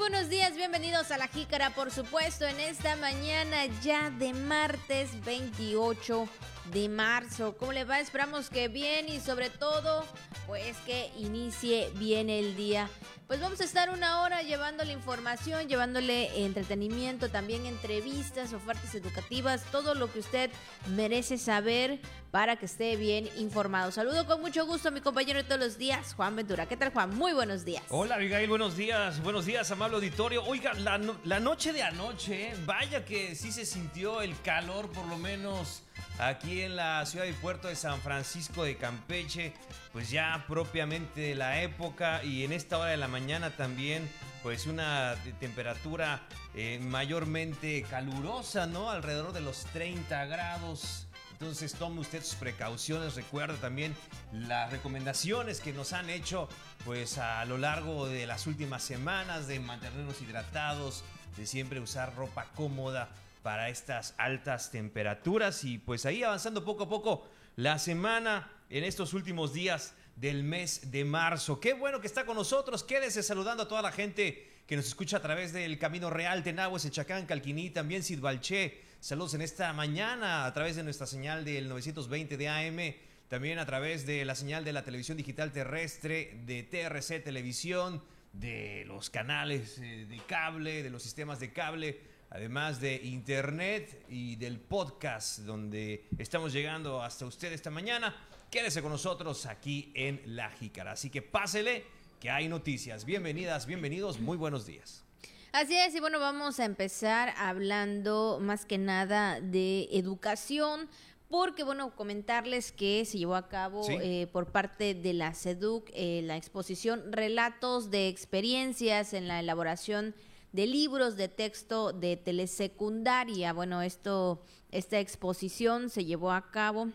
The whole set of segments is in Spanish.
buenos días, bienvenidos a La Jícara, por supuesto, en esta mañana ya de martes 28 de marzo. ¿Cómo le va? Esperamos que bien y sobre todo, pues que inicie bien el día. Pues vamos a estar una hora llevándole información, llevándole entretenimiento, también entrevistas, ofertas educativas, todo lo que usted merece saber para que esté bien informado. Saludo con mucho gusto a mi compañero de todos los días, Juan Ventura. ¿Qué tal, Juan? Muy buenos días. Hola, Abigail, buenos días. Buenos días, amable auditorio. Oiga, la, la noche de anoche, vaya que sí se sintió el calor, por lo menos aquí en la ciudad y puerto de San Francisco de Campeche, pues ya propiamente de la época y en esta hora de la mañana también pues una temperatura eh, mayormente calurosa, ¿no? Alrededor de los 30 grados. Entonces tome usted sus precauciones, recuerda también las recomendaciones que nos han hecho pues a lo largo de las últimas semanas de mantenernos hidratados, de siempre usar ropa cómoda para estas altas temperaturas y pues ahí avanzando poco a poco la semana en estos últimos días del mes de marzo. Qué bueno que está con nosotros. Quédese saludando a toda la gente que nos escucha a través del Camino Real, Tenahues, Chacán, Calquiní, también Sidbalché. Saludos en esta mañana a través de nuestra señal del 920 de AM, también a través de la señal de la televisión digital terrestre, de TRC Televisión, de los canales eh, de cable, de los sistemas de cable además de internet y del podcast donde estamos llegando hasta usted esta mañana. Quédese con nosotros aquí en La Jícara. Así que pásele que hay noticias. Bienvenidas, bienvenidos, muy buenos días. Así es, y bueno, vamos a empezar hablando más que nada de educación, porque bueno, comentarles que se llevó a cabo eh, por parte de la SEDUC eh, la exposición Relatos de experiencias en la elaboración de libros de texto de telesecundaria. Bueno, esto, esta exposición se llevó a cabo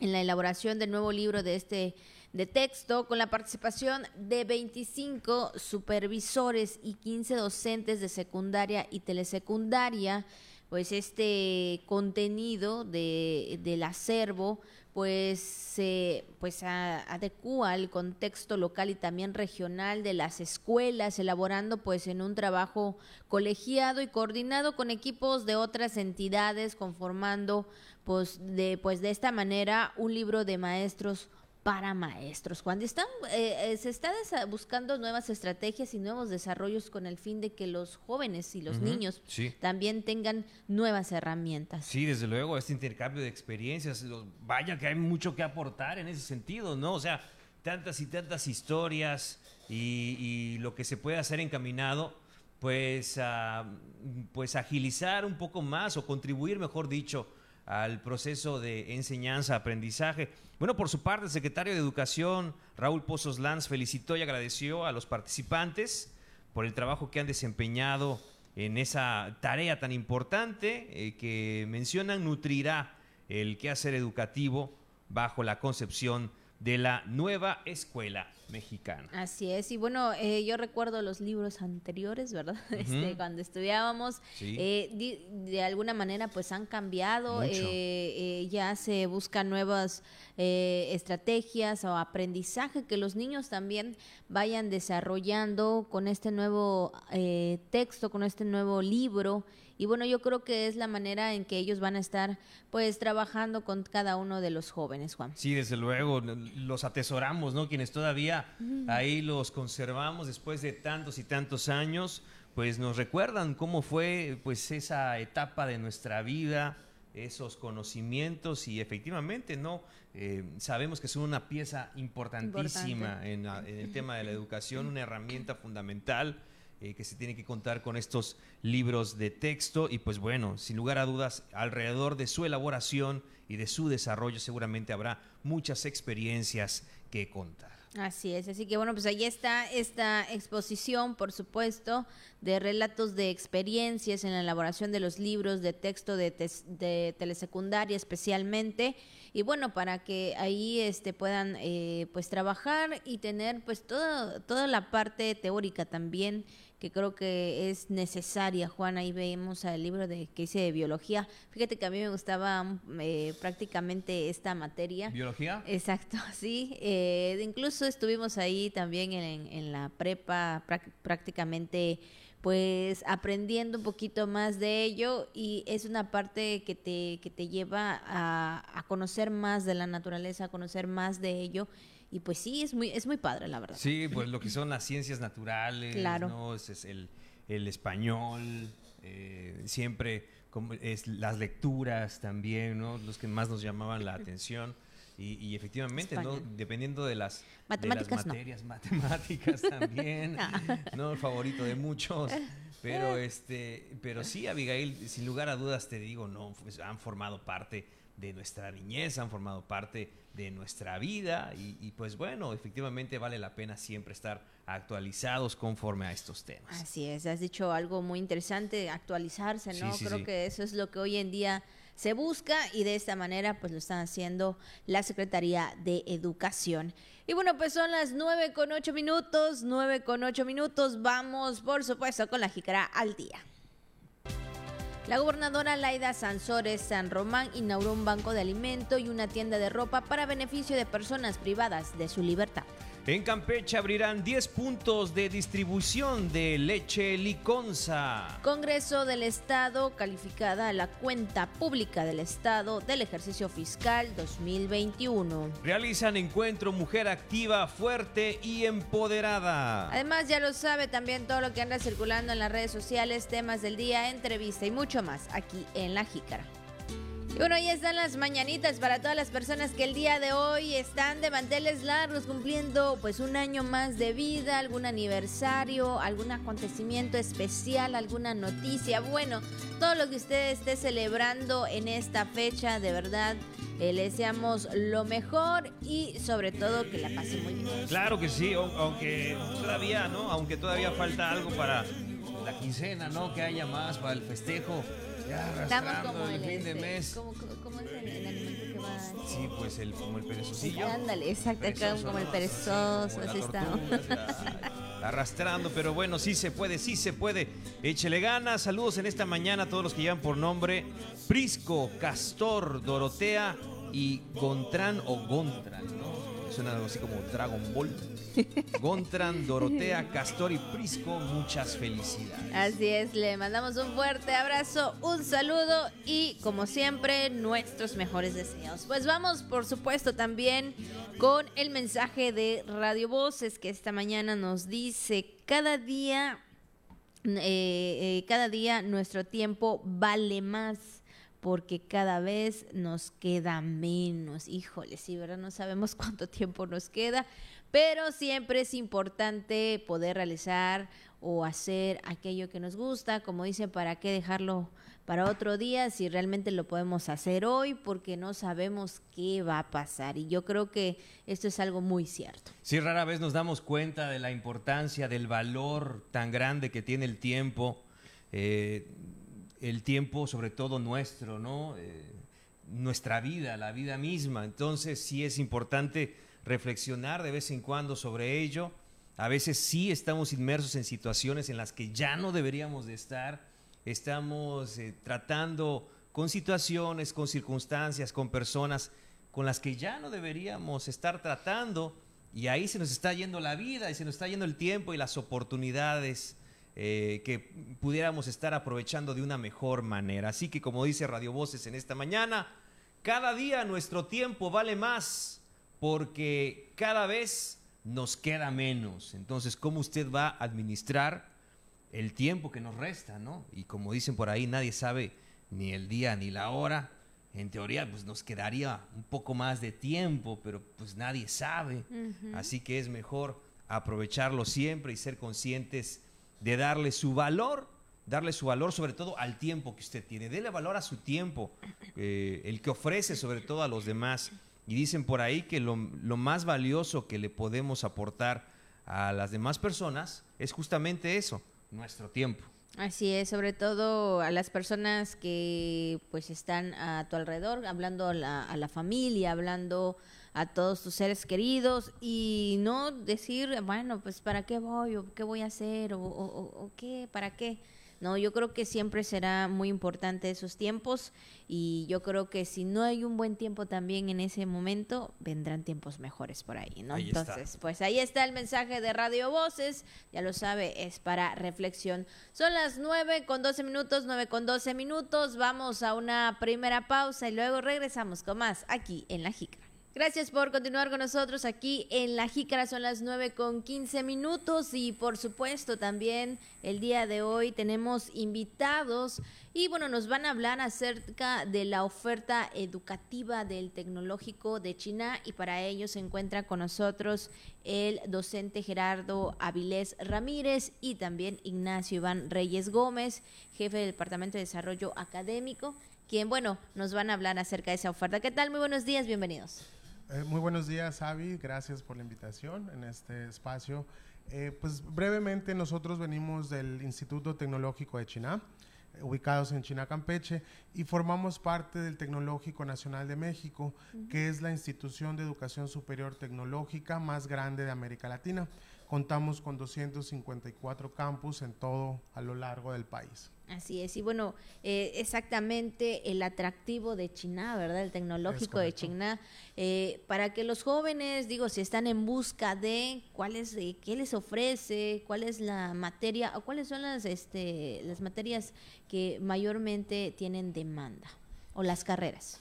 en la elaboración del nuevo libro de este de texto con la participación de 25 supervisores y 15 docentes de secundaria y telesecundaria pues este contenido de, del acervo pues se pues adecua al contexto local y también regional de las escuelas elaborando pues en un trabajo colegiado y coordinado con equipos de otras entidades conformando pues de pues de esta manera un libro de maestros para maestros. Cuando están, eh, eh, se está buscando nuevas estrategias y nuevos desarrollos con el fin de que los jóvenes y los niños también tengan nuevas herramientas. Sí, desde luego, este intercambio de experiencias, vaya que hay mucho que aportar en ese sentido, ¿no? O sea, tantas y tantas historias y, lo que se puede hacer encaminado, pues, pues agilizar un poco más o contribuir, mejor dicho, al proceso de enseñanza-aprendizaje. Bueno, por su parte, el secretario de Educación, Raúl Pozos Lanz, felicitó y agradeció a los participantes por el trabajo que han desempeñado en esa tarea tan importante eh, que mencionan nutrirá el quehacer educativo bajo la concepción de la nueva escuela mexicana. Así es, y bueno, eh, yo recuerdo los libros anteriores, ¿verdad? este, cuando estudiábamos, eh, de, alguna manera pues han cambiado, eh, ya se buscan nuevas estrategias o aprendizaje que los niños también vayan desarrollando con este nuevo texto, con este nuevo libro. Y bueno, yo creo que es la manera en que ellos van a estar pues trabajando con cada uno de los jóvenes, Juan. Sí, desde luego, los atesoramos, ¿no? Quienes todavía ahí los conservamos después de tantos y tantos años, pues nos recuerdan cómo fue pues esa etapa de nuestra vida, esos conocimientos y efectivamente no eh, sabemos que son una pieza importantísima en, el tema de la educación, una herramienta fundamental eh, que se tiene que contar con estos libros de texto y pues bueno, sin lugar a dudas, alrededor de su elaboración y de su desarrollo seguramente habrá muchas experiencias que contar. Así es, así que bueno, pues ahí está esta exposición, por supuesto, de relatos de experiencias en la elaboración de los libros de texto de, telesecundaria especialmente, y bueno, para que ahí este, puedan eh, pues trabajar y tener pues toda toda la parte teórica también que creo que es necesaria, Juan. Ahí vemos el libro de que hice de biología. Fíjate que a mí me gustaba eh, prácticamente esta materia. ¿Biología? Exacto, sí. Eh, incluso estuvimos ahí también en, en la prepa prácticamente pues aprendiendo un poquito más de ello y es una parte que te, que te lleva a, a conocer más de la naturaleza, a conocer más de ello y pues sí, es muy, es muy padre, la verdad. Sí, pues lo que son las ciencias naturales, claro. ¿no? Es, el, el, español, eh, siempre como es las lecturas también, ¿no? Los que más nos llamaban la atención. Y, efectivamente, ¿no? Dependiendo de las, matemáticas, materias, matemáticas también, no. El favorito de muchos. Pero este, pero sí, Abigail, sin lugar a dudas te digo, no, pues han formado parte de nuestra niñez, han formado parte de nuestra vida y, pues bueno, efectivamente vale la pena siempre estar actualizados conforme a estos temas. Así es, has dicho algo muy interesante, actualizarse, ¿no? Creo que eso es lo que hoy en día se busca y de esta manera pues lo están haciendo la Secretaría de Educación. Y bueno, pues son las nueve con ocho minutos, nueve con ocho minutos, vamos por supuesto con la jícara al día. La gobernadora Laida Sansores San Román inauguró un banco de alimento y una tienda de ropa para beneficio de personas privadas de su libertad. En Campeche abrirán 10 puntos de distribución de leche liconza. Congreso del Estado calificada la cuenta pública del Estado del ejercicio fiscal 2021. Realizan encuentro mujer activa, fuerte y empoderada. Además, ya lo sabe también todo lo que anda circulando en las redes sociales, temas del día, entrevista y mucho más aquí en La Jícara. Bueno, ahí están las mañanitas para todas las personas que el día de hoy están de manteles largos cumpliendo pues un año más de vida, algún aniversario, algún acontecimiento especial, alguna noticia. Bueno, todo lo que usted esté celebrando en esta fecha, de verdad, eh, le deseamos lo mejor y sobre todo que la pase muy bien. Claro que sí, aunque todavía, ¿no? Aunque todavía falta algo para la quincena, ¿no? Que haya más para el festejo. Estamos como el, fin de este, mes. ¿Cómo, es el, alimento que va? Sí, pues el, como el perezocillo. Ándale, exacto, como el perezoso, así estamos. Arrastrando, pero bueno, sí se puede, sí se puede. Échele ganas. Saludos en esta mañana a todos los que llevan por nombre Prisco, Castor, Dorotea y Gontran o Gontran, ¿no? Suena algo así como Dragon Ball. Gontran, Dorotea, Castor y Prisco, muchas felicidades. Así es, le mandamos un fuerte abrazo, un saludo y como siempre nuestros mejores deseos. Pues vamos por supuesto también con el mensaje de Radio Voces que esta mañana nos dice cada día, eh, eh, cada día nuestro tiempo vale más porque cada vez nos queda menos. Híjole, sí, ¿verdad? No sabemos cuánto tiempo nos queda, pero siempre es importante poder realizar o hacer aquello que nos gusta, como dice, ¿para qué dejarlo para otro día si realmente lo podemos hacer hoy? Porque no sabemos qué va a pasar. Y yo creo que esto es algo muy cierto. Sí, rara vez nos damos cuenta de la importancia, del valor tan grande que tiene el tiempo, eh, el tiempo sobre todo nuestro, ¿no? Eh, nuestra vida, la vida misma. Entonces sí es importante reflexionar de vez en cuando sobre ello. A veces sí estamos inmersos en situaciones en las que ya no deberíamos de estar. Estamos eh, tratando con situaciones, con circunstancias, con personas con las que ya no deberíamos estar tratando. Y ahí se nos está yendo la vida y se nos está yendo el tiempo y las oportunidades eh, que pudiéramos estar aprovechando de una mejor manera. Así que como dice Radio Voces en esta mañana, cada día nuestro tiempo vale más porque cada vez nos queda menos. Entonces, ¿cómo usted va a administrar el tiempo que nos resta, no? Y como dicen por ahí, nadie sabe ni el día ni la hora. En teoría, pues nos quedaría un poco más de tiempo, pero pues nadie sabe. Así que es mejor aprovecharlo siempre y ser conscientes de darle su valor, darle su valor sobre todo al tiempo que usted tiene. Dele valor a su tiempo, eh, el que ofrece sobre todo a los demás. Y dicen por ahí que lo, más valioso que le podemos aportar a las demás personas es justamente eso, nuestro tiempo. Así es, sobre todo a las personas que pues están a tu alrededor, hablando a la, familia, hablando a todos tus seres queridos y no decir, bueno, pues para qué voy o qué voy a hacer o, o qué, para qué. No, yo creo que siempre será muy importante esos tiempos y yo creo que si no hay un buen tiempo también en ese momento, vendrán tiempos mejores por ahí, ¿no? Entonces, pues ahí está el mensaje de Radio Voces, ya lo sabe, es para reflexión. Son las 9 con 12 minutos, 9 con 12 minutos, vamos a una primera pausa y luego regresamos con más aquí en La Jica. Gracias por continuar con nosotros aquí en La Jícara. Son las 9 con 15 minutos y por supuesto también el día de hoy tenemos invitados y bueno, nos van a hablar acerca de la oferta educativa del Tecnológico de China y para ello se encuentra con nosotros el docente Gerardo Avilés Ramírez y también Ignacio Iván Reyes Gómez, jefe del Departamento de Desarrollo Académico, quien bueno, nos van a hablar acerca de esa oferta. ¿Qué tal? Muy buenos días, bienvenidos. Eh, muy buenos días, Avi. Gracias por la invitación en este espacio. Eh, pues brevemente, nosotros venimos del Instituto Tecnológico de China, eh, ubicados en China, Campeche, y formamos parte del Tecnológico Nacional de México, que es la institución de educación superior tecnológica más grande de América Latina. Contamos con 254 campus en todo a lo largo del país. Así es, y bueno, eh, exactamente el atractivo de China, ¿verdad? El tecnológico de China, eh, para que los jóvenes, digo, si están en busca de cuál es, eh, qué les ofrece, cuál es la materia, o cuáles son las, este, las materias que mayormente tienen demanda, o las carreras.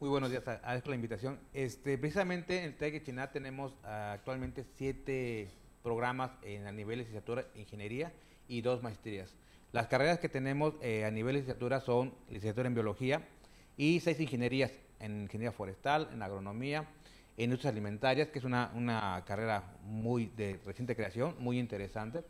Muy buenos días, por la invitación. Este, precisamente en el TEC de China tenemos actualmente siete programas en, a nivel licenciatura, ingeniería y dos maestrías. Las carreras que tenemos eh, a nivel licenciatura son licenciatura en biología y seis ingenierías en ingeniería forestal, en agronomía, en industrias alimentarias, que es una, carrera muy de reciente creación, muy interesante.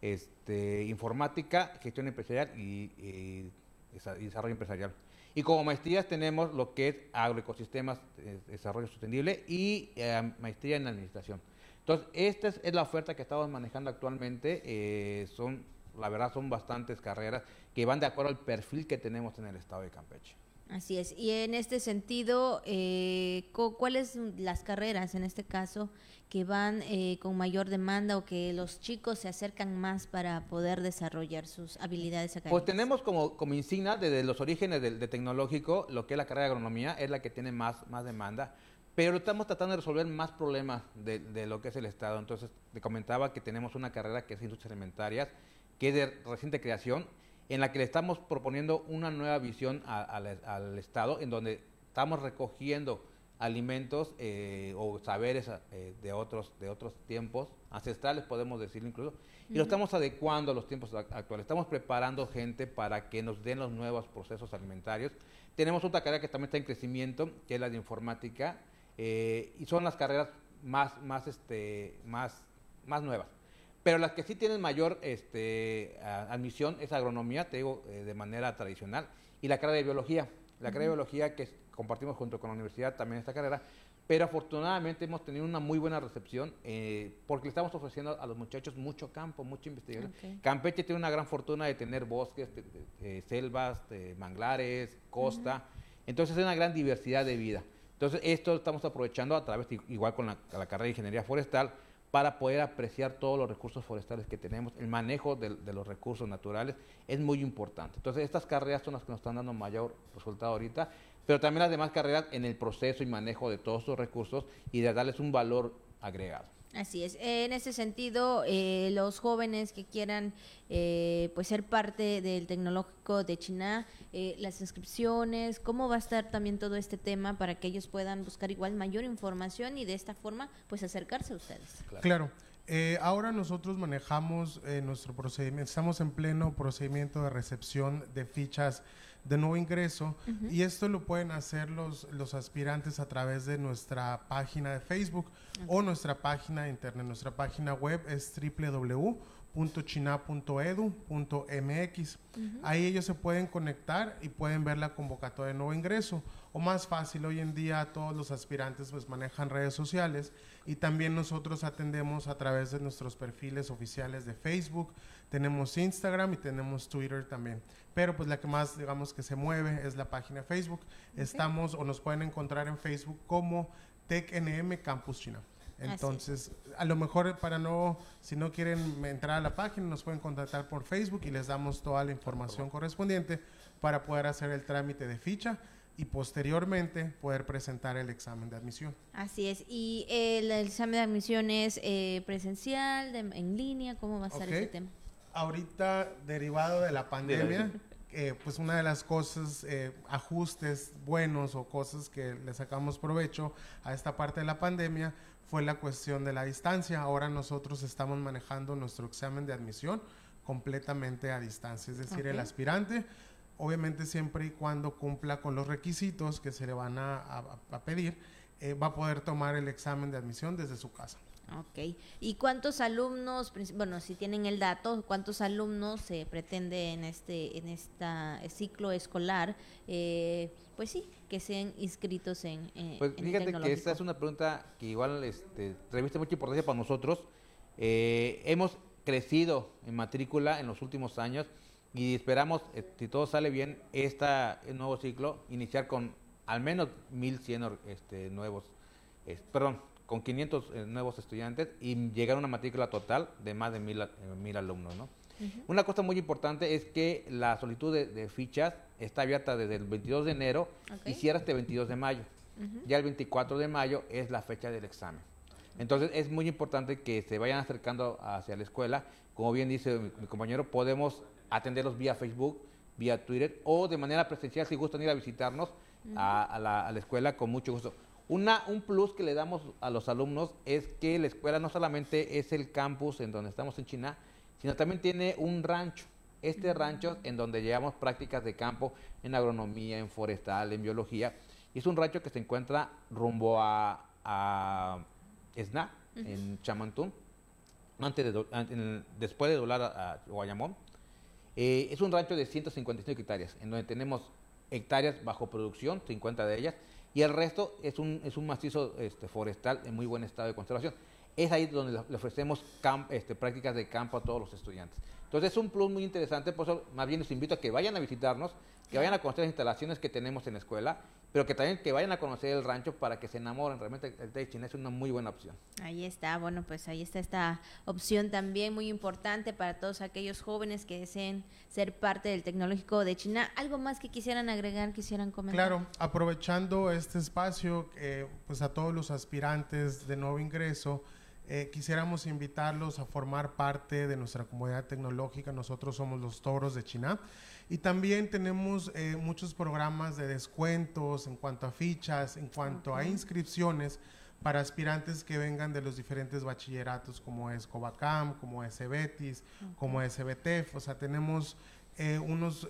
Este, informática, gestión empresarial y, desarrollo empresarial. Y como maestrías tenemos lo que es agroecosistemas, eh, desarrollo sostenible y eh, maestría en administración. Entonces, esta es, la oferta que estamos manejando actualmente. son la verdad son bastantes carreras que van de acuerdo al perfil que tenemos en el estado de Campeche. Así es. Y en este sentido, eh, ¿cuáles son las carreras en este caso que van eh, con mayor demanda o que los chicos se acercan más para poder desarrollar sus habilidades académicas? Pues tenemos como, como insignia desde los orígenes del de tecnológico, lo que es la carrera de agronomía, es la que tiene más, más demanda pero estamos tratando de resolver más problemas de, de, lo que es el Estado. Entonces, te comentaba que tenemos una carrera que es industrias alimentarias, que es de reciente creación, en la que le estamos proponiendo una nueva visión al Estado, en donde estamos recogiendo alimentos eh, o saberes eh, de, otros, de otros tiempos, ancestrales podemos decirlo incluso, y lo estamos adecuando a los tiempos actuales. Estamos preparando gente para que nos den los nuevos procesos alimentarios. Tenemos otra carrera que también está en crecimiento, que es la de informática, eh, y son las carreras más, más, este, más, más nuevas. Pero las que sí tienen mayor este, admisión es agronomía, te digo, eh, de manera tradicional, y la carrera de biología. La carrera de biología que compartimos junto con la universidad también esta carrera, pero afortunadamente hemos tenido una muy buena recepción eh, porque le estamos ofreciendo a los muchachos mucho campo, mucha investigación. Campeche tiene una gran fortuna de tener bosques, selvas, manglares, costa, entonces es una gran diversidad de vida. Entonces esto estamos aprovechando a través, igual con la carrera de ingeniería forestal, para poder apreciar todos los recursos forestales que tenemos. El manejo de, los recursos naturales es muy importante. Entonces, estas carreras son las que nos están dando mayor resultado ahorita, pero también las demás carreras en el proceso y manejo de todos estos recursos y de darles un valor agregado. Así es. En ese sentido, eh, los jóvenes que quieran eh, pues ser parte del tecnológico de China, eh, las inscripciones, cómo va a estar también todo este tema para que ellos puedan buscar igual mayor información y de esta forma pues acercarse a ustedes. Claro. ahora nosotros manejamos nuestro procedimiento, estamos en pleno procedimiento de recepción de fichas de nuevo ingreso y esto lo pueden hacer los, los aspirantes a través de nuestra página de Facebook o nuestra página de internet. Nuestra página web es www.china.edu.mx. Ahí ellos se pueden conectar y pueden ver la convocatoria de nuevo ingreso. O más fácil, hoy en día todos los aspirantes pues manejan redes sociales y también nosotros atendemos a través de nuestros perfiles oficiales de Facebook, tenemos Instagram y tenemos Twitter también pero pues la que más digamos que se mueve es la página de Facebook. Estamos o nos pueden encontrar en Facebook como TecNM Campus China. Entonces, a lo mejor para no, si no quieren entrar a la página, nos pueden contactar por Facebook y les damos toda la información correspondiente para poder hacer el trámite de ficha y posteriormente poder presentar el examen de admisión. Así es. ¿Y el, examen de admisión es eh, presencial, en línea? ¿Cómo va a ser ese tema? Ahorita, derivado de la pandemia, eh, pues una de las cosas, eh, ajustes buenos o cosas que le sacamos provecho a esta parte de la pandemia fue la cuestión de la distancia. Ahora nosotros estamos manejando nuestro examen de admisión completamente a distancia, es decir, el aspirante obviamente siempre y cuando cumpla con los requisitos que se le van a, pedir, eh, va a poder tomar el examen de admisión desde su casa. Ok. ¿Y cuántos alumnos, bueno, si tienen el dato, cuántos alumnos se pretende en este en esta ciclo escolar? Eh, pues sí, que sean inscritos en. pues fíjate que esta es una pregunta que igual este, reviste mucha importancia para nosotros. Eh, hemos crecido en matrícula en los últimos años y esperamos, eh, si todo sale bien, este nuevo ciclo, iniciar con al menos 1.100 este, nuevos, perdón, con 500 eh, nuevos estudiantes y llegar a una matrícula total de más de 1.000 alumnos, ¿no? Una cosa muy importante es que la solicitud de, fichas está abierta desde el 22 de enero y cierra este 22 de mayo. Ya el 24 de mayo es la fecha del examen. Entonces es muy importante que se vayan acercando hacia la escuela. Como bien dice mi compañero, podemos atenderlos vía Facebook, vía Twitter o de manera presencial si gustan ir a visitarnos a, la, escuela con mucho gusto. Una, un plus que le damos a los alumnos es que la escuela no solamente es el campus en donde estamos en China, sino también tiene un rancho. Este rancho en donde llevamos prácticas de campo en agronomía, en forestal, en biología. Y es un rancho que se encuentra rumbo a, a Esna, en Chamantún, antes de, después de doblar a Guayamón. Eh, es un rancho de 155 hectáreas, en donde tenemos hectáreas bajo producción, 50 de ellas, y el resto es un, es un macizo este, forestal en muy buen estado de conservación. Es ahí donde le ofrecemos este, prácticas de campo a todos los estudiantes. Entonces es un plus muy interesante, por eso más bien les invito a que vayan a visitarnos, que vayan a conocer las instalaciones que tenemos en la escuela, pero que también que vayan a conocer el rancho para que se enamoren. Realmente el té China es una muy buena opción. Ahí está, bueno, pues ahí está esta opción también muy importante para todos aquellos jóvenes que deseen ser parte del tecnológico de China. ¿Algo más que quisieran agregar, quisieran comentar? Claro, aprovechando este espacio, eh, pues a todos los aspirantes de nuevo ingreso, eh, quisiéramos invitarlos a formar parte de nuestra comunidad tecnológica. Nosotros somos los Toros de China. Y también tenemos eh, muchos programas de descuentos en cuanto a fichas, en cuanto a inscripciones para aspirantes que vengan de los diferentes bachilleratos como es Covacam, como es Betis, como es BTF. O sea, tenemos eh, unos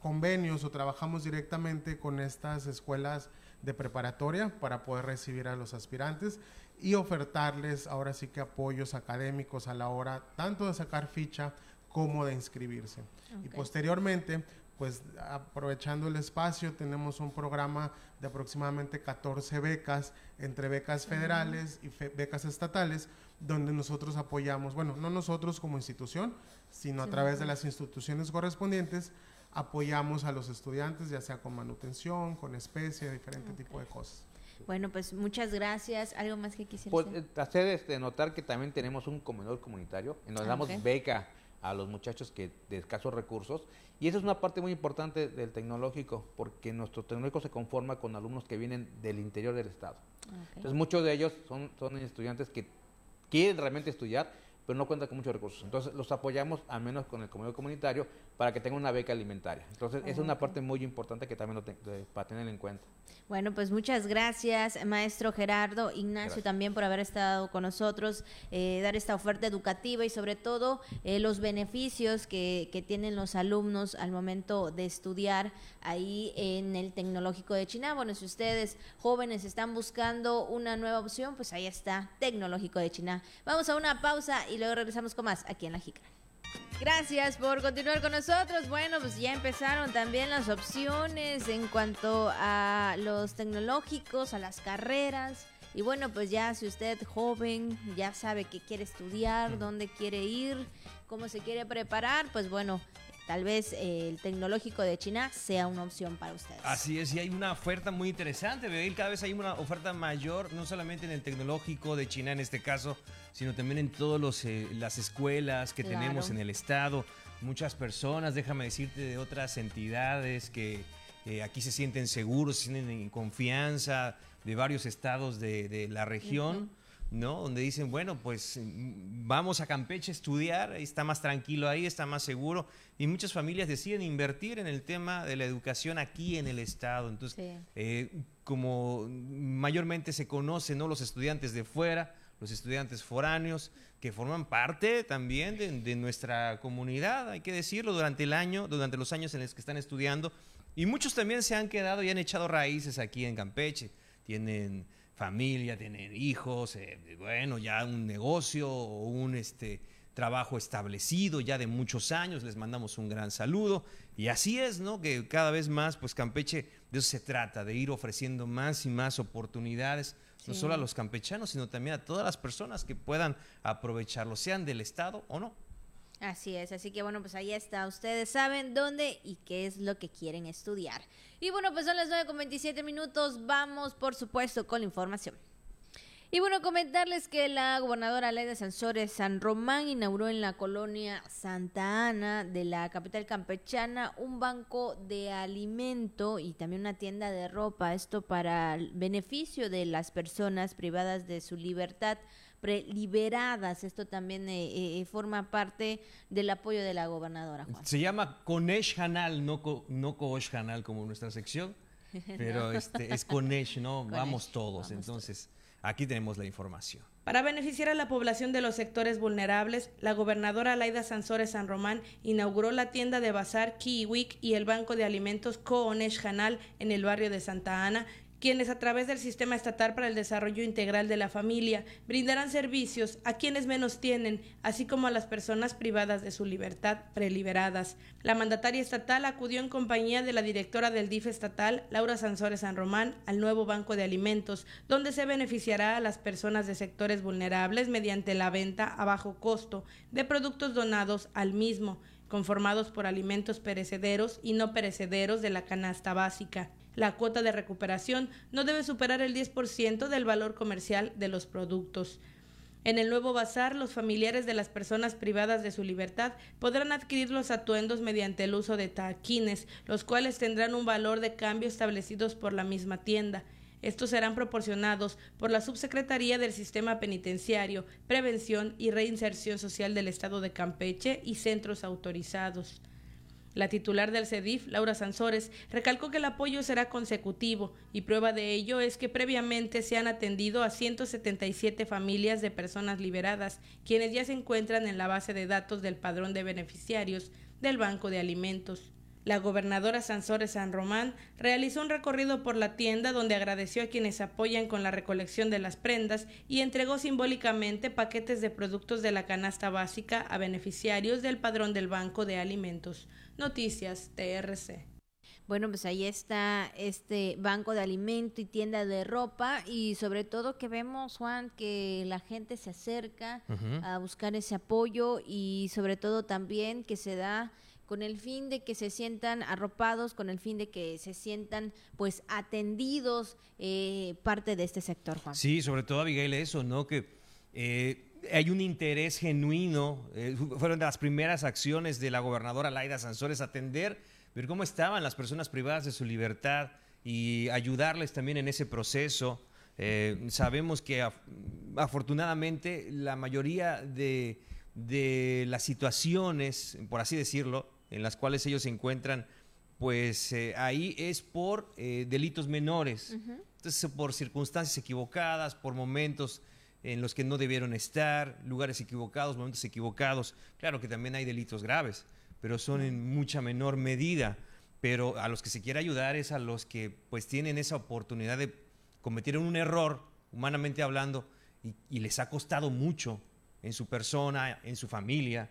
convenios o trabajamos directamente con estas escuelas de preparatoria para poder recibir a los aspirantes y ofertarles ahora sí que apoyos académicos a la hora tanto de sacar ficha como de inscribirse. Y posteriormente, pues aprovechando el espacio, tenemos un programa de aproximadamente 14 becas, entre becas federales y becas estatales, donde nosotros apoyamos, bueno, no nosotros como institución, sino a través de las instituciones correspondientes, apoyamos a los estudiantes, ya sea con manutención, con especie, diferente tipo de cosas. Bueno, pues muchas gracias. ¿Algo más que quisiera pues, eh, hacer este, notar que también tenemos un comedor comunitario, en donde damos beca a los muchachos que de escasos recursos. Y esa es una parte muy importante del tecnológico, porque nuestro tecnológico se conforma con alumnos que vienen del interior del estado. Entonces muchos de ellos son, son estudiantes que quieren realmente estudiar, pero no cuentan con muchos recursos. Entonces los apoyamos al menos con el comedor comunitario para que tengan una beca alimentaria. Entonces es una parte muy importante que también lo para tener en cuenta. Bueno, pues muchas gracias, maestro Gerardo, Ignacio también por haber estado con nosotros, eh, dar esta oferta educativa y sobre todo eh, los beneficios que, que, tienen los alumnos al momento de estudiar ahí en el Tecnológico de China. Bueno, si ustedes jóvenes están buscando una nueva opción, pues ahí está, Tecnológico de China. Vamos a una pausa y luego regresamos con más aquí en La Jícara. Gracias por continuar con nosotros. Bueno, pues ya empezaron también las opciones en cuanto a los tecnológicos, a las carreras. Y bueno, pues ya si usted joven ya sabe que quiere estudiar, dónde quiere ir, cómo se quiere preparar, pues bueno, tal vez eh, el tecnológico de China sea una opción para ustedes. Así es, y hay una oferta muy interesante, Cada vez hay una oferta mayor, no solamente en el tecnológico de China en este caso, sino también en todas eh, las escuelas que tenemos en el estado. Muchas personas, déjame decirte, de otras entidades que eh, aquí se sienten seguros, se sienten en confianza, de varios estados de, la región. ¿No? Donde dicen, bueno, pues mm, vamos a Campeche a estudiar, está más tranquilo ahí, está más seguro. Y muchas familias deciden invertir en el tema de la educación aquí en el estado. Entonces, eh, como mayormente se conocen ¿no? los estudiantes de fuera, los estudiantes foráneos, que forman parte también de, de, nuestra comunidad, hay que decirlo, durante el año, durante los años en los que están estudiando. Y muchos también se han quedado y han echado raíces aquí en Campeche. Tienen familia, tener hijos, eh, bueno, ya un negocio o un este, trabajo establecido ya de muchos años, les mandamos un gran saludo. Y así es, ¿no? Que cada vez más, pues Campeche, de eso se trata, de ir ofreciendo más y más oportunidades, no solo a los campechanos, sino también a todas las personas que puedan aprovecharlo, sean del Estado o no. Así es, así que bueno, pues ahí está. Ustedes saben dónde y qué es lo que quieren estudiar. Y bueno, pues son las 9 con 27 minutos. Vamos, por supuesto, con la información. Y bueno, comentarles que la gobernadora Leida Sansores San Román inauguró en la colonia Santa Ana de la capital campechana un banco de alimento y también una tienda de ropa. Esto para el beneficio de las personas privadas de su libertad preliberadas. Esto también eh, eh, forma parte del apoyo de la gobernadora. Se llama Conesh Hanal, no, no Conesh Hanal como nuestra sección, pero este, es Conesh, ¿no? vamos todos. Entonces, aquí tenemos la información. Para beneficiar a la población de los sectores vulnerables, la gobernadora Laida Sansores San Román inauguró la tienda de bazar Kiwik y el banco de alimentos Coonesh Hanal en el barrio de Santa Ana, quienes a través del Sistema Estatal para el Desarrollo Integral de la Familia brindarán servicios a quienes menos tienen, así como a las personas privadas de su libertad preliberadas. La mandataria estatal acudió en compañía de la directora del DIF estatal, Laura Sansores San Román, al nuevo Banco de Alimentos, donde se beneficiará a las personas de sectores vulnerables mediante la venta a bajo costo de productos donados al mismo, conformados por alimentos perecederos y no perecederos de la canasta básica. La cuota de recuperación no debe superar el 10% del valor comercial de los productos. En el nuevo bazar, los familiares de las personas privadas de su libertad podrán adquirir los atuendos mediante el uso de taquines, los cuales tendrán un valor de cambio establecidos por la misma tienda. Estos serán proporcionados por la Subsecretaría del Sistema Penitenciario, Prevención y Reinserción Social del Estado de Campeche y centros autorizados. La titular del CEDIF, Laura Sansores, recalcó que el apoyo será consecutivo y prueba de ello es que previamente se han atendido a 177 familias de personas liberadas, quienes ya se encuentran en la base de datos del padrón de beneficiarios del Banco de Alimentos. La gobernadora Sansores San Román realizó un recorrido por la tienda donde agradeció a quienes apoyan con la recolección de las prendas y entregó simbólicamente paquetes de productos de la canasta básica a beneficiarios del padrón del Banco de Alimentos. Noticias TRC. Bueno, pues ahí está este banco de alimento y tienda de ropa y sobre todo que vemos, Juan, que la gente se acerca a buscar ese apoyo y sobre todo también que se da con el fin de que se sientan arropados, con el fin de que se sientan pues atendidos eh, parte de este sector, Juan. Sí, sobre todo, Abigail, eso, ¿no? Que eh, hay un interés genuino, eh, fueron de las primeras acciones de la gobernadora Laida Sansores atender, ver cómo estaban las personas privadas de su libertad y ayudarles también en ese proceso. Eh, sabemos que afortunadamente la mayoría de, las situaciones, por así decirlo, en las cuales ellos se encuentran, pues eh, ahí es por delitos menores. Entonces, por circunstancias equivocadas, por momentos en los que no debieron estar, lugares equivocados, momentos equivocados. Claro que también hay delitos graves, pero son en mucha menor medida. Pero a los que se quiere ayudar es a los que pues tienen esa oportunidad de cometer un error, humanamente hablando, y, les ha costado mucho en su persona, en su familia,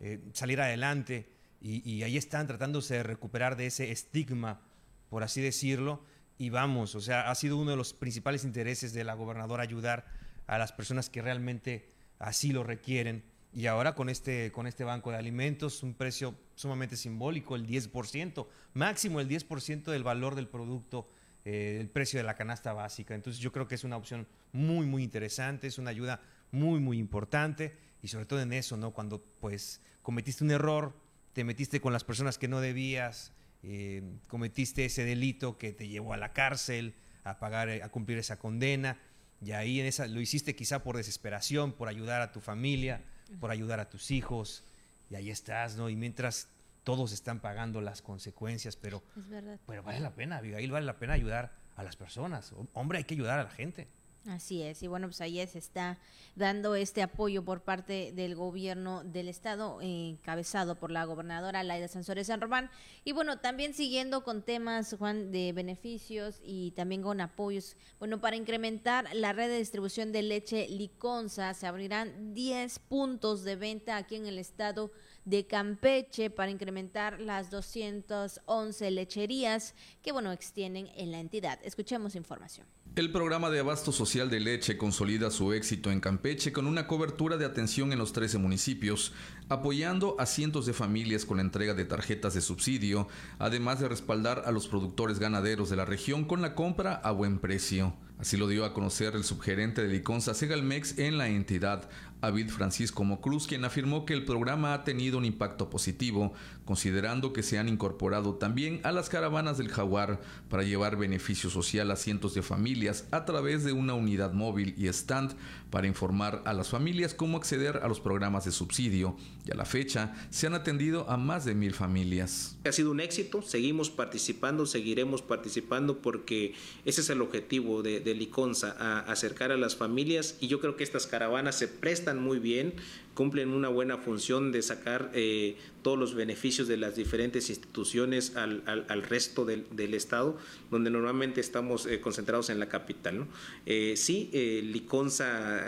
eh, salir adelante. Y, y, ahí están tratándose de recuperar de ese estigma, por así decirlo. Y vamos, o sea, ha sido uno de los principales intereses de la gobernadora ayudar a las personas que realmente así lo requieren. y ahora con este, con este banco de alimentos, un precio sumamente simbólico, el 10%, máximo el 10% del valor del producto, eh, el precio de la canasta básica. Entonces yo creo que es una opción muy, muy interesante, es una ayuda muy, muy importante y sobre todo en eso, ¿no? Cuando pues cometiste un error, te metiste con las personas que no debías, eh, cometiste ese delito que te llevó a la cárcel, a pagar, a cumplir esa condena, y ahí en esa, lo hiciste quizá por desesperación, por ayudar a tu familia, por ayudar a tus hijos, y ahí estás, ¿no? Y mientras todos están pagando las consecuencias, pero, pero vale la pena, Abigail, vale la pena ayudar a las personas. Hombre, hay que ayudar a la gente. Así es, y bueno, pues ahí se está dando este apoyo por parte del gobierno del estado, encabezado por la gobernadora Laida Sansores San Román. Y bueno, también siguiendo con temas, Juan, de beneficios y también con apoyos. Bueno, para incrementar la red de distribución de leche Liconza, se abrirán 10 puntos de venta aquí en el estado de Campeche para incrementar las 211 lecherías que, bueno, extienden en la entidad. Escuchemos información. El programa de abasto social de leche consolida su éxito en Campeche con una cobertura de atención en los 13 municipios, apoyando a cientos de familias con la entrega de tarjetas de subsidio, además de respaldar a los productores ganaderos de la región con la compra a buen precio. Así lo dio a conocer el subgerente de Liconza Segalmex en la entidad, David Francisco Mocruz, quien afirmó que el programa ha tenido un impacto positivo, considerando que se han incorporado también a las caravanas del jaguar para llevar beneficio social a cientos de familias a través de una unidad móvil y stand para informar a las familias cómo acceder a los programas de subsidio y a la fecha se han atendido a más de mil familias. Ha sido un éxito, seguimos participando, seguiremos participando porque ese es el objetivo de, de Liconza, a acercar a las familias y yo creo que estas caravanas se prestan muy bien, cumplen una buena función de sacar eh, todos los beneficios de las diferentes instituciones al, resto del, Estado, donde normalmente estamos eh, concentrados en la capital. ¿no? Eh, sí, Liconza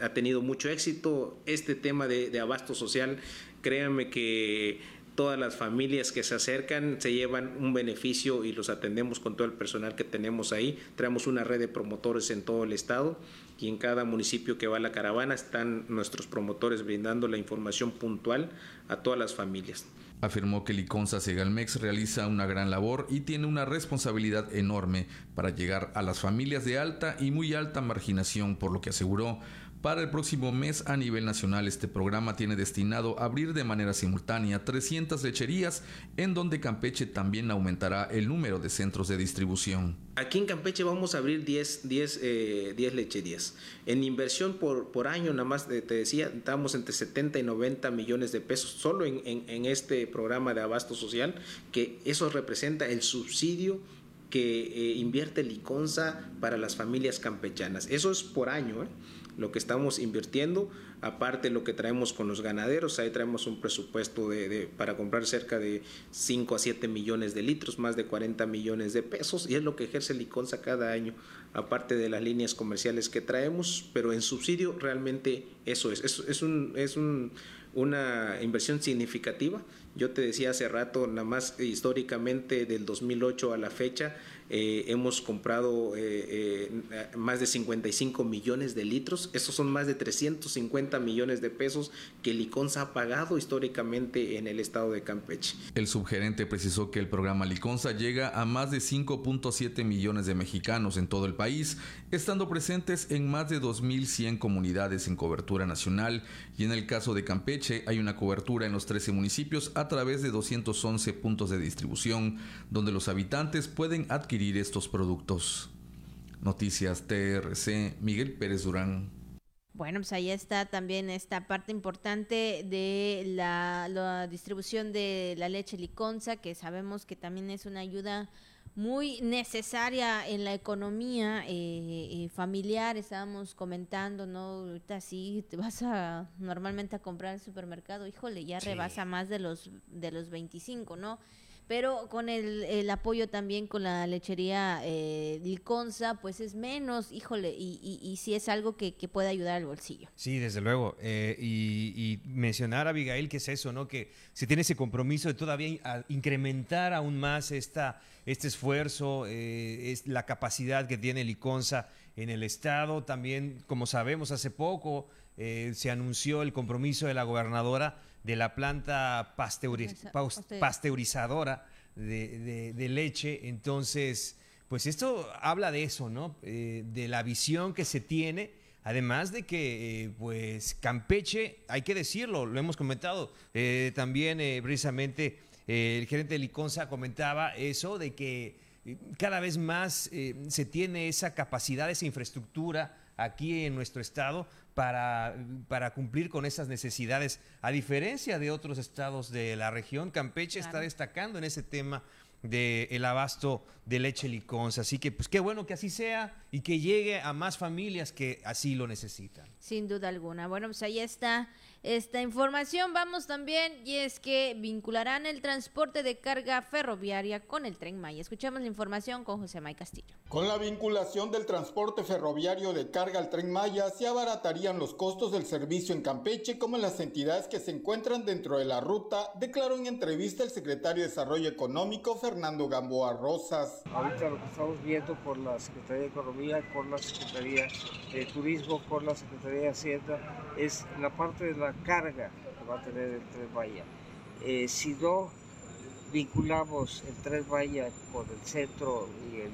ha, tenido mucho éxito. Este tema de, de abasto social, créanme que todas las familias que se acercan se llevan un beneficio y los atendemos con todo el personal que tenemos ahí. Traemos una red de promotores en todo el estado y en cada municipio que va la caravana están nuestros promotores brindando la información puntual a todas las familias. Afirmó que Liconza Segalmex realiza una gran labor y tiene una responsabilidad enorme para llegar a las familias de alta y muy alta marginación, por lo que aseguró para el próximo mes a nivel nacional este programa tiene destinado abrir de manera simultánea 300 lecherías en donde Campeche también aumentará el número de centros de distribución. Aquí en Campeche vamos a abrir 10, 10, eh, 10 lecherías. En inversión por, por año, nada más te decía, estamos entre 70 y 90 millones de pesos solo en, en, este programa de abasto social, que eso representa el subsidio que eh, invierte Liconza para las familias campechanas. Eso es por año. ¿eh? Lo que estamos invirtiendo, aparte lo que traemos con los ganaderos, ahí traemos un presupuesto de, para comprar cerca de 5 a 7 millones de litros, más de 40 millones de pesos, y es lo que ejerce Liconza cada año, aparte de las líneas comerciales que traemos, pero en subsidio realmente eso es, es, es, un, es un, una inversión significativa. Yo te decía hace rato, nada más históricamente del 2008 a la fecha, eh, hemos comprado eh, eh, más de 55 millones de litros. Esos son más de 350 millones de pesos que Liconza ha pagado históricamente en el estado de Campeche. El subgerente precisó que el programa Liconza llega a más de 5.7 millones de mexicanos en todo el país, estando presentes en más de 2.100 comunidades en cobertura nacional y en el caso de Campeche hay una cobertura en los 13 municipios a través de 211 puntos de distribución donde los habitantes pueden adquirir estos productos. Noticias TRC, Miguel Pérez Durán. Bueno, pues ahí está también esta parte importante de la, distribución de la leche liconza, que sabemos que también es una ayuda muy necesaria en la economía eh, eh, familiar. Estábamos comentando, ¿no? Ahorita sí, te vas a normalmente a comprar al supermercado, híjole, ya rebasa más de los, de los 25, ¿no? Pero con el, apoyo también con la lechería eh, pues es menos, híjole, y, y, sí es algo que, puede ayudar al bolsillo. Sí, desde luego. Eh, y, mencionar, Abigail, que es eso, ¿no? Que se tiene ese compromiso de todavía incrementar aún más esta, este esfuerzo, eh, es la capacidad que tiene Liconza en el estado. También, como sabemos, hace poco eh, se anunció el compromiso de la gobernadora de la planta pasteurizadora de, leche. Entonces, pues esto habla de eso, ¿no? Eh, de la visión que se tiene. Además de que, eh, pues, Campeche, hay que decirlo, lo hemos comentado, también precisamente el gerente de Liconza comentaba eso, de que cada vez más se tiene esa capacidad, esa infraestructura aquí en nuestro estado para, para cumplir con esas necesidades. A diferencia de otros estados de la región, Campeche está destacando en ese tema del abasto de leche liconza. Así que, pues qué bueno que así sea y que llegue a más familias que así lo necesitan. Sin duda alguna. Bueno, pues ahí está esta información. Vamos también, y es que vincularán el transporte de carga ferroviaria con el tren Maya. Escuchamos la información con José May Castillo. Con la vinculación del transporte ferroviario de carga al tren Maya, se abaratarían los costos del servicio en Campeche como en las entidades que se encuentran dentro de la ruta, declaró en entrevista el secretario de Desarrollo Económico, Fernando Gamboa Rosas. Ahorita lo que estamos viendo por la Secretaría de Economía, por la Secretaría de Turismo, por la Secretaría de Hacienda, es la parte de la carga que va a tener el Tren Maya. Eh, si no vinculamos el Tren Maya con el centro y el,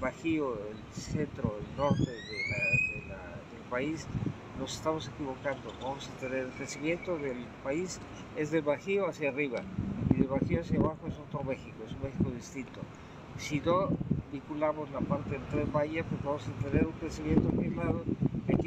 Bajío, el centro, el norte del país, nos estamos equivocando. Vamos a tener el crecimiento del país es del Bajío hacia arriba y del Bajío hacia abajo es otro México, es un México distinto. Si no vinculamos la parte del Tren Maya, pues vamos a tener un crecimiento lado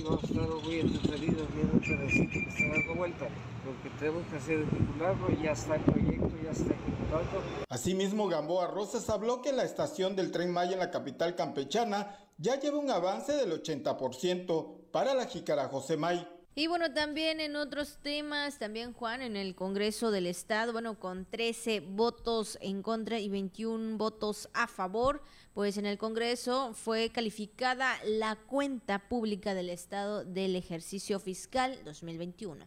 a estar muy entretenidos viendo que necesito que está dando vuelta. Lo que tenemos que hacer es vincularlo y ya está el proyecto, ya está ejecutando. Asimismo, Gamboa Rosas habló que la estación del Tren Maya en la capital campechana ya lleva un avance del 80% para la Jícara José May. Y bueno, también en otros temas, también Juan, en el Congreso del Estado, bueno, con 13 votos en contra y 21 votos a favor, pues en el Congreso fue calificada la cuenta pública del Estado del ejercicio fiscal 2021.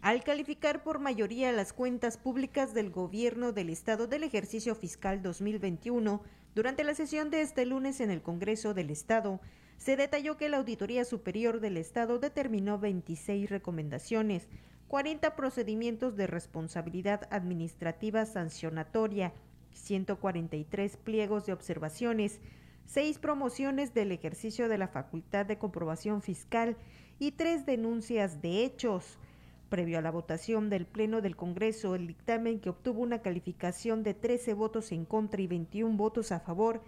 Al calificar por mayoría las cuentas públicas del gobierno del Estado del ejercicio fiscal 2021, durante la sesión de este lunes en el Congreso del Estado, se detalló que la Auditoría Superior del Estado determinó 26 recomendaciones, 40 procedimientos de responsabilidad administrativa sancionatoria, 143 pliegos de observaciones, 6 promociones del ejercicio de la facultad de comprobación fiscal y 3 denuncias de hechos. Previo a la votación del Pleno del Congreso, el dictamen que obtuvo una calificación de 13 votos en contra y 21 votos a favor,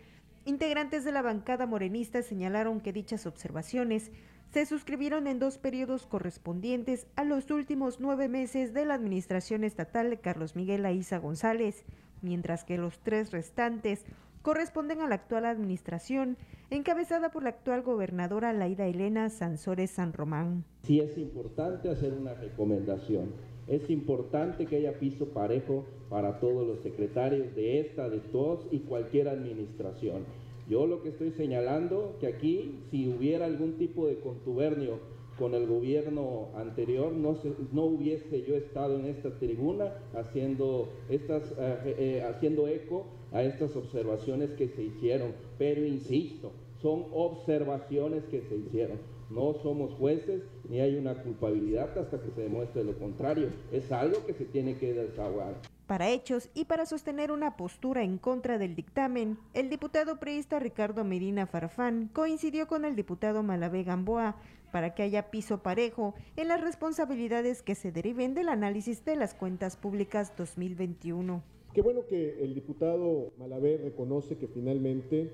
Integrantes de la bancada morenista señalaron que dichas observaciones se suscribieron en dos periodos correspondientes a los últimos nueve meses de la administración estatal de Carlos Miguel Aiza González, mientras que los tres restantes corresponden a la actual administración, encabezada por la actual gobernadora Laida Elena Sansores San Román. Sí es importante hacer una recomendación. Es importante que haya piso parejo para todos los secretarios de esta, de todos y cualquier administración. Yo lo que estoy señalando, que aquí si hubiera algún tipo de contubernio con el gobierno anterior, no, no hubiese yo estado en esta tribuna haciendo, estas, eh, eh, haciendo eco a estas observaciones que se hicieron. Pero insisto, son observaciones que se hicieron. No somos jueces ni hay una culpabilidad hasta que se demuestre lo contrario. Es algo que se tiene que desahogar. Para hechos y para sostener una postura en contra del dictamen, el diputado priista Ricardo Medina Farfán coincidió con el diputado Malavé Gamboa para que haya piso parejo en las responsabilidades que se deriven del análisis de las cuentas públicas 2021. Qué bueno que el diputado Malavé reconoce que finalmente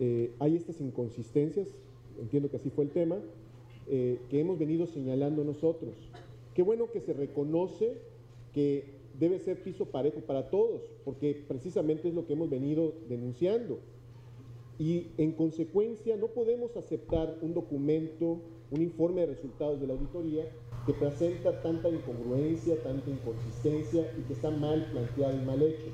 eh, hay estas inconsistencias, entiendo que así fue el tema, eh, que hemos venido señalando nosotros. Qué bueno que se reconoce que debe ser piso parejo para todos, porque precisamente es lo que hemos venido denunciando. Y en consecuencia no podemos aceptar un documento, un informe de resultados de la auditoría que presenta tanta incongruencia, tanta inconsistencia y que está mal planteado y mal hecho.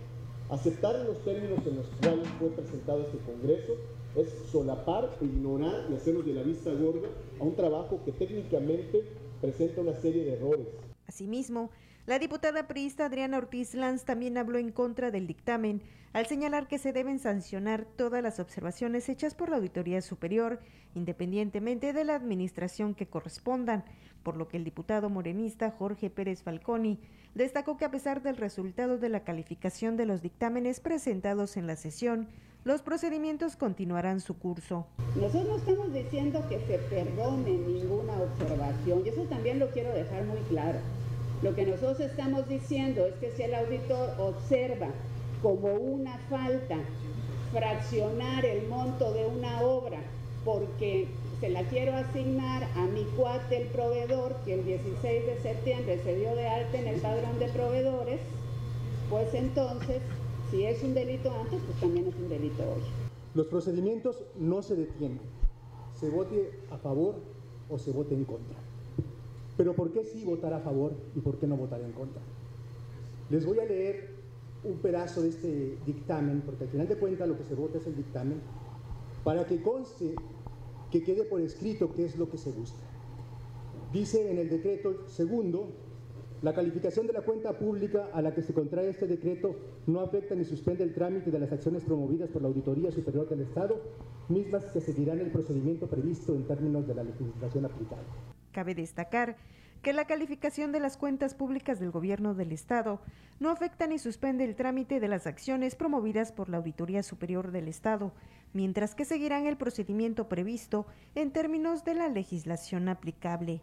Aceptar los términos en los cuales fue presentado este Congreso es solapar, ignorar y hacernos de la vista gorda a un trabajo que técnicamente presenta una serie de errores. Asimismo, La diputada priista Adriana Ortiz Lanz también habló en contra del dictamen al señalar que se deben sancionar todas las observaciones hechas por la Auditoría Superior, independientemente de la administración que correspondan, por lo que el diputado morenista Jorge Pérez Falconi destacó que a pesar del resultado de la calificación de los dictámenes presentados en la sesión, los procedimientos continuarán su curso. Nosotros no estamos diciendo que se perdone ninguna observación, y eso también lo quiero dejar muy claro. Lo que nosotros estamos diciendo es que si el auditor observa como una falta fraccionar el monto de una obra porque se la quiero asignar a mi cuate el proveedor que el 16 de septiembre se dio de alta en el padrón de proveedores, pues entonces, si es un delito antes, pues también es un delito hoy. Los procedimientos no se detienen, se vote a favor o se vote en contra. Pero ¿por qué sí votar a favor y por qué no votar en contra? Les voy a leer un pedazo de este dictamen, porque al final de cuentas lo que se vota es el dictamen, para que conste que quede por escrito qué es lo que se busca. Dice en el decreto segundo, la calificación de la cuenta pública a la que se contrae este decreto no afecta ni suspende el trámite de las acciones promovidas por la Auditoría Superior del Estado, mismas que seguirán el procedimiento previsto en términos de la legislación aplicada. Cabe destacar que la calificación de las cuentas públicas del gobierno del Estado no afecta ni suspende el trámite de las acciones promovidas por la Auditoría Superior del Estado, mientras que seguirán el procedimiento previsto en términos de la legislación aplicable.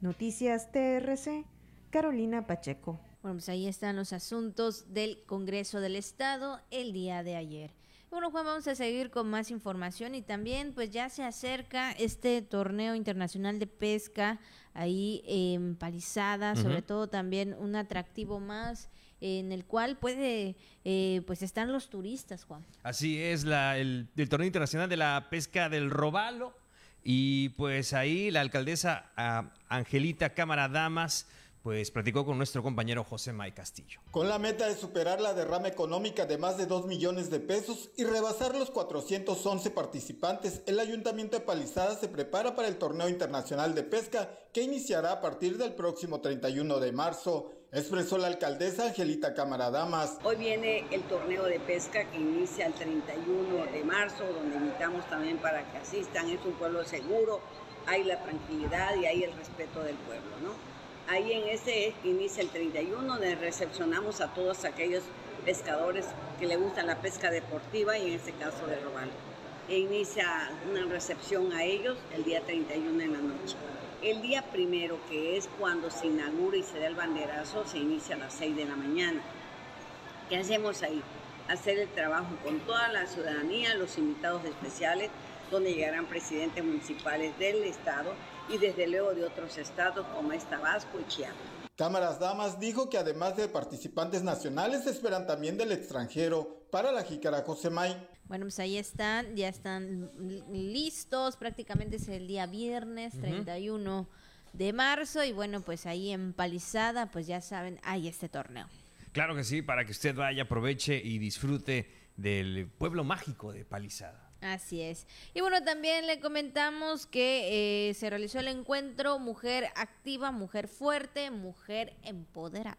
Noticias TRC, Carolina Pacheco. Bueno, pues ahí están los asuntos del Congreso del Estado el día de ayer. Bueno, Juan, vamos a seguir con más información y también pues ya se acerca este torneo internacional de pesca ahí en Palizada, sobre todo también un atractivo más en el cual puede, eh, pues están los turistas, Juan. Así es, la, el, el torneo internacional de la pesca del robalo y pues ahí la alcaldesa ah, Angelita Cámara Damas pues platicó con nuestro compañero José May Castillo. Con la meta de superar la derrama económica de más de 2 millones de pesos y rebasar los 411 participantes, el Ayuntamiento de Palizada se prepara para el Torneo Internacional de Pesca que iniciará a partir del próximo 31 de marzo. Expresó la alcaldesa Angelita Cámara Damas. Hoy viene el torneo de pesca que inicia el 31 de marzo, donde invitamos también para que asistan. Es un pueblo seguro, hay la tranquilidad y hay el respeto del pueblo, ¿no? Ahí en ese inicia el 31, donde recepcionamos a todos aquellos pescadores que le gusta la pesca deportiva y en este caso de robalo. E inicia una recepción a ellos el día 31 en la noche. El día primero, que es cuando se inaugura y se da el banderazo, se inicia a las 6 de la mañana. ¿Qué hacemos ahí? Hacer el trabajo con toda la ciudadanía, los invitados especiales, donde llegarán presidentes municipales del estado y desde luego de otros estados como es Tabasco y Chiapas. Cámaras Damas dijo que además de participantes nacionales esperan también del extranjero para la Jícara Josemay. Bueno, pues ahí están, ya están listos, prácticamente es el día viernes 31 de marzo y bueno, pues ahí en Palizada, pues ya saben, hay este torneo. Claro que sí, para que usted vaya, aproveche y disfrute del pueblo mágico de Palizada. Así es. Y bueno, también le comentamos que eh, se realizó el encuentro Mujer Activa, Mujer Fuerte, Mujer Empoderada.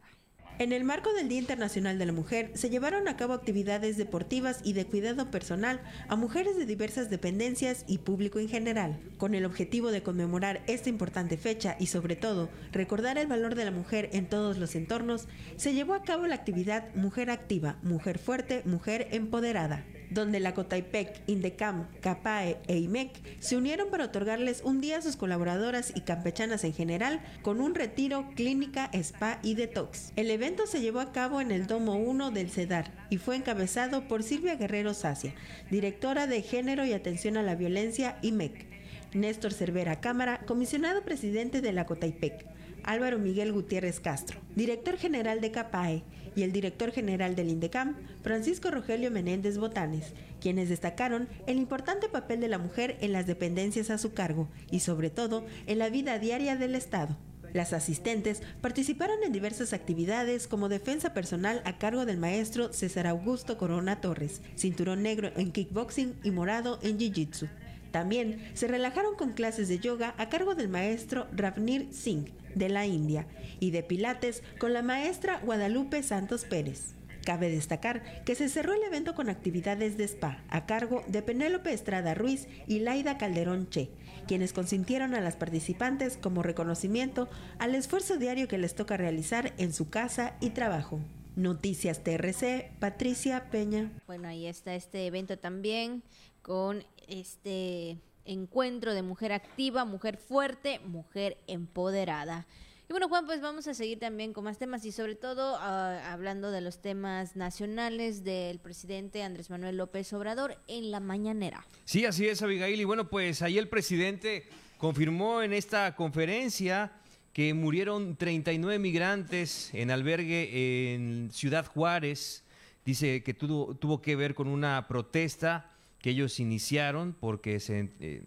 En el marco del Día Internacional de la Mujer, se llevaron a cabo actividades deportivas y de cuidado personal a mujeres de diversas dependencias y público en general, con el objetivo de conmemorar esta importante fecha y sobre todo recordar el valor de la mujer en todos los entornos, se llevó a cabo la actividad Mujer Activa, Mujer Fuerte, Mujer Empoderada donde la Cotaipec, Indecam, CAPAE e IMEC se unieron para otorgarles un día a sus colaboradoras y campechanas en general con un retiro, clínica, spa y detox. El evento se llevó a cabo en el Domo 1 del CEDAR y fue encabezado por Silvia Guerrero Sacia, directora de Género y Atención a la Violencia IMEC. Néstor Cervera Cámara, comisionado presidente de la Cotaipec. Álvaro Miguel Gutiérrez Castro, director general de CAPAE, y el director general del INDECAM, Francisco Rogelio Menéndez Botanes, quienes destacaron el importante papel de la mujer en las dependencias a su cargo y sobre todo en la vida diaria del Estado. Las asistentes participaron en diversas actividades como defensa personal a cargo del maestro César Augusto Corona Torres, cinturón negro en kickboxing y morado en jiu-jitsu. También se relajaron con clases de yoga a cargo del maestro Ravnir Singh de la India y de pilates con la maestra Guadalupe Santos Pérez. Cabe destacar que se cerró el evento con actividades de spa a cargo de Penélope Estrada Ruiz y Laida Calderón Che, quienes consintieron a las participantes como reconocimiento al esfuerzo diario que les toca realizar en su casa y trabajo. Noticias TRC, Patricia Peña. Bueno, ahí está este evento también con este encuentro de mujer activa, mujer fuerte, mujer empoderada. Y bueno, Juan, pues vamos a seguir también con más temas y sobre todo ah, hablando de los temas nacionales del presidente Andrés Manuel López Obrador en la mañanera. Sí, así es, Abigail. Y bueno, pues ahí el presidente confirmó en esta conferencia que murieron 39 migrantes en albergue en Ciudad Juárez. Dice que tuvo, tuvo que ver con una protesta que ellos iniciaron porque se, eh,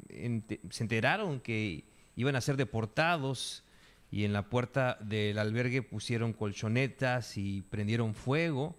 se enteraron que iban a ser deportados y en la puerta del albergue pusieron colchonetas y prendieron fuego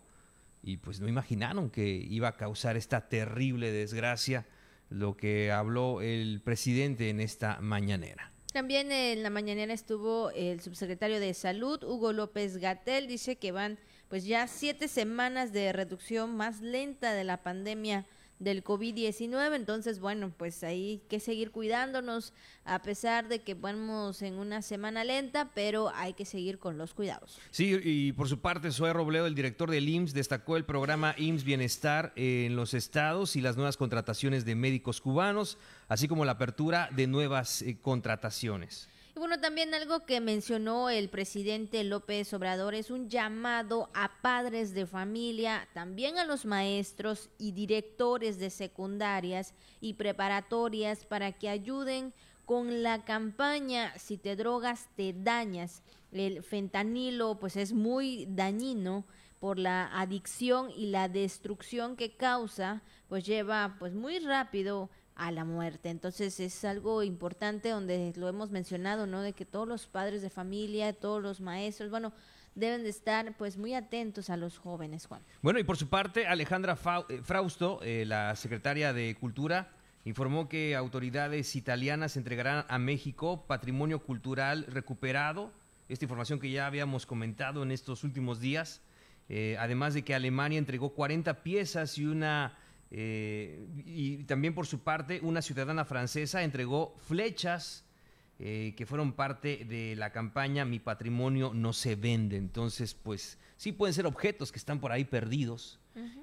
y pues no imaginaron que iba a causar esta terrible desgracia lo que habló el presidente en esta mañanera. También en la mañanera estuvo el subsecretario de Salud, Hugo López Gatel, dice que van pues ya siete semanas de reducción más lenta de la pandemia del COVID-19. Entonces, bueno, pues ahí que seguir cuidándonos a pesar de que vamos en una semana lenta, pero hay que seguir con los cuidados. Sí, y por su parte, Zoe Robledo, el director del IMSS, destacó el programa IMSS Bienestar en los estados y las nuevas contrataciones de médicos cubanos, así como la apertura de nuevas eh, contrataciones. Y bueno, también algo que mencionó el presidente López Obrador es un llamado a padres de familia, también a los maestros y directores de secundarias y preparatorias para que ayuden con la campaña Si te drogas, te dañas. El fentanilo pues es muy dañino por la adicción y la destrucción que causa, pues lleva pues muy rápido a la muerte. Entonces es algo importante donde lo hemos mencionado, ¿no? De que todos los padres de familia, todos los maestros, bueno, deben de estar pues muy atentos a los jóvenes, Juan. Bueno, y por su parte, Alejandra eh, Frausto, eh, la secretaria de Cultura, informó que autoridades italianas entregarán a México patrimonio cultural recuperado, esta información que ya habíamos comentado en estos últimos días, eh, además de que Alemania entregó 40 piezas y una eh, y también por su parte, una ciudadana francesa entregó flechas eh, que fueron parte de la campaña Mi patrimonio no se vende. Entonces, pues sí pueden ser objetos que están por ahí perdidos